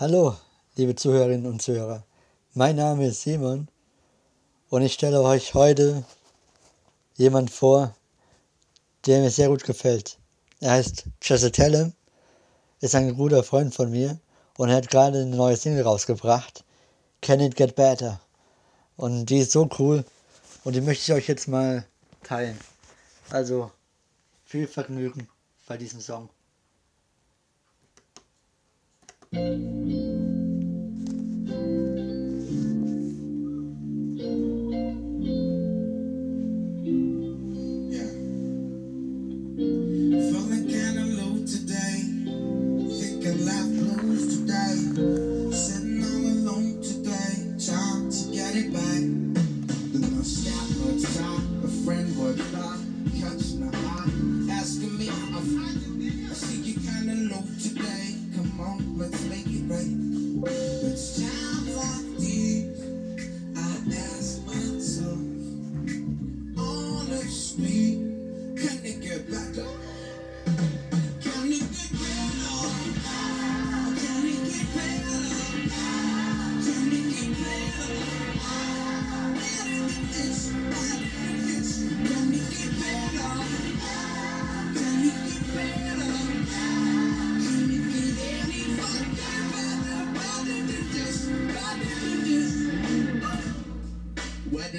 Hallo, liebe Zuhörerinnen und Zuhörer. Mein Name ist Simon und ich stelle euch heute jemand vor, der mir sehr gut gefällt. Er heißt Jesse Tellem, ist ein guter Freund von mir und hat gerade eine neue Single rausgebracht, Can It Get Better. Und die ist so cool und die möchte ich euch jetzt mal teilen. Also viel Vergnügen bei diesem Song. lose today. Sitting all alone today, trying to get it back. The stop, a friend would stop, catching my heart, asking me if I.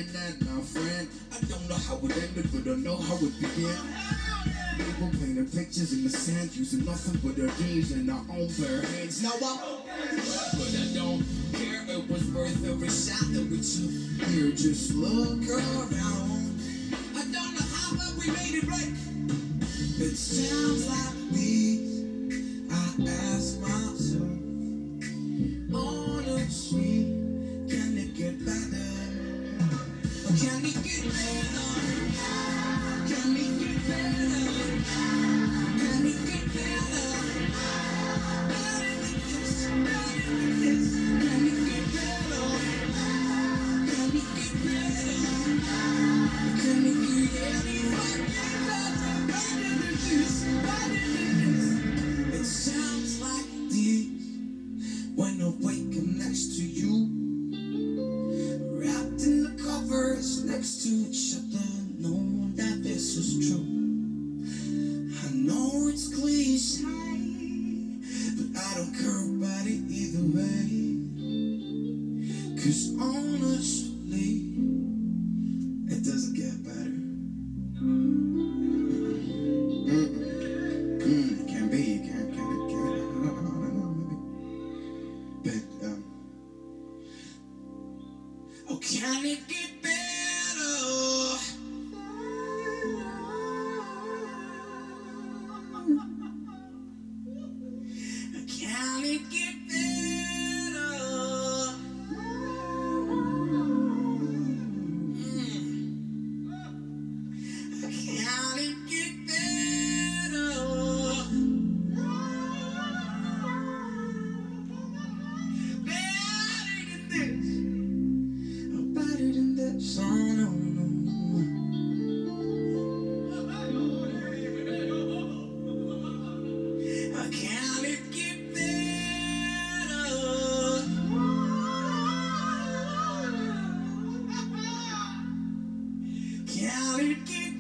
my friend. I don't know how it ended, but I know how it began. People painting pictures in the sand, using nothing but their dreams and their own bare hands. Now I, but I don't care. It was worth every shot that we took. Here, just look around. can you get rid next to each other, knowing that this is true. I know it's cliche, but I don't care about it either way. Cause honestly, it doesn't get better. Mm, it can be, can, can, don't I don't know, maybe. But, um, Oh, can it get you.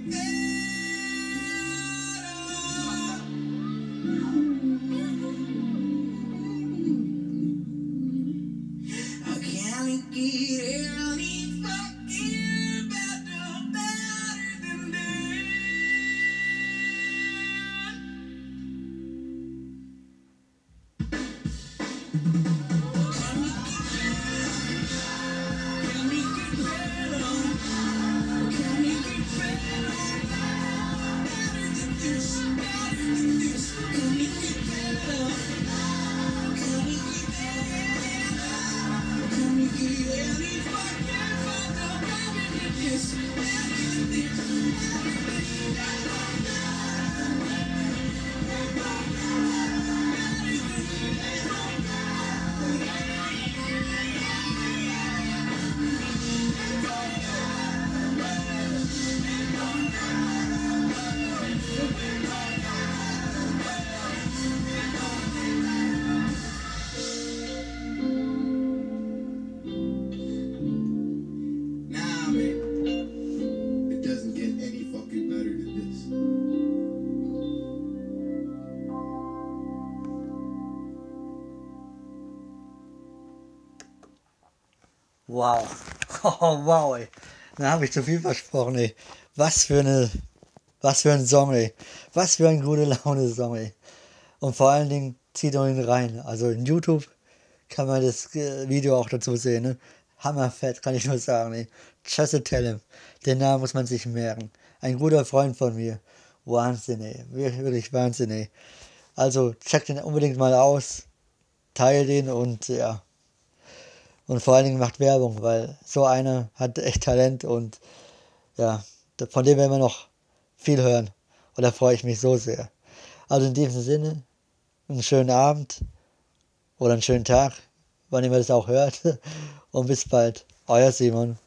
Wow. Oh, wow, ey. Da habe ich zu viel versprochen, ey. Was für eine, was für ein Song, ey. Was für ein gute Laune-Song, ey. Und vor allen Dingen zieht euch ihn rein. Also in YouTube kann man das äh, Video auch dazu sehen, ne? Hammerfett, kann ich nur sagen, ey. Just tell him. Den Namen muss man sich merken. Ein guter Freund von mir. Wahnsinn, ey. Wirklich Wahnsinn, ey. Also checkt den unbedingt mal aus. Teilt ihn und ja. Und vor allen Dingen macht Werbung, weil so einer hat echt Talent und ja, von dem werden wir noch viel hören. Und da freue ich mich so sehr. Also in diesem Sinne, einen schönen Abend oder einen schönen Tag, wann immer das auch hört. Und bis bald. Euer Simon.